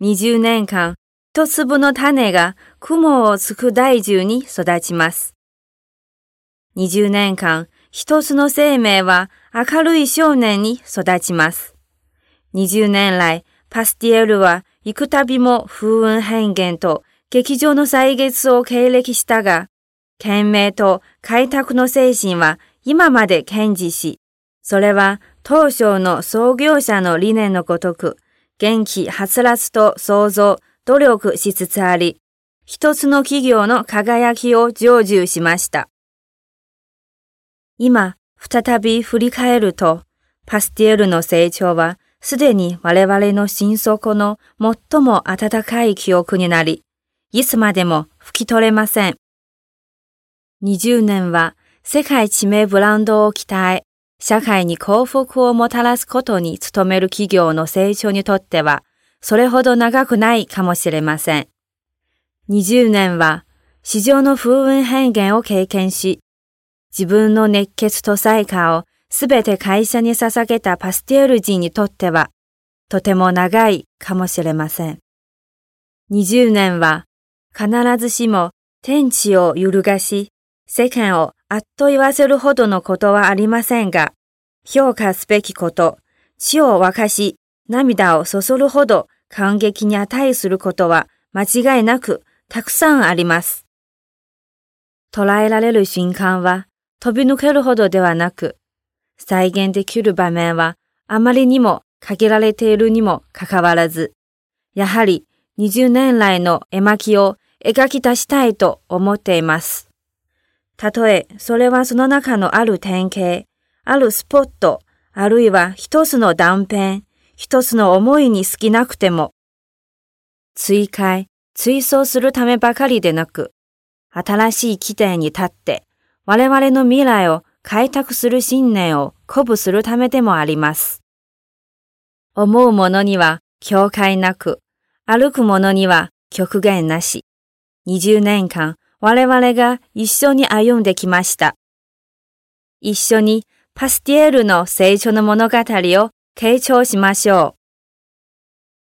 20年間、一粒の種が雲をつく大樹に育ちます。20年間、一つの生命は明るい少年に育ちます。20年来、パスティエルは幾度も風雲変幻と劇場の歳月を経歴したが、懸命と開拓の精神は今まで堅持し、それは当初の創業者の理念のごとく、元気はつらつと創造、努力しつつあり、一つの企業の輝きを成就しました。今、再び振り返ると、パスティエルの成長は、すでに我々の心底の最も温かい記憶になり、いつまでも拭き取れません。20年は世界知名ブランドを鍛え、社会に幸福をもたらすことに努める企業の成長にとっては、それほど長くないかもしれません。20年は市場の風雲変幻を経験し、自分の熱血と才華をすべて会社に捧げたパスティエル人にとっては、とても長いかもしれません。20年は必ずしも天地を揺るがし、世間をあっと言わせるほどのことはありませんが、評価すべきこと、血を沸かし、涙をそそるほど感激に値することは間違いなくたくさんあります。捉えられる瞬間は飛び抜けるほどではなく、再現できる場面はあまりにも限られているにもかかわらず、やはり20年来の絵巻を描き出したいと思っています。たとえそれはその中のある典型、あるスポット、あるいは一つの断片、一つの思いに好きなくても、追回、追想するためばかりでなく、新しい起点に立って我々の未来を開拓する信念を鼓舞するためでもあります。思う者には境界なく、歩く者には極限なし。20年間我々が一緒に歩んできました。一緒にパスティエールの聖書の物語を継承しましょう。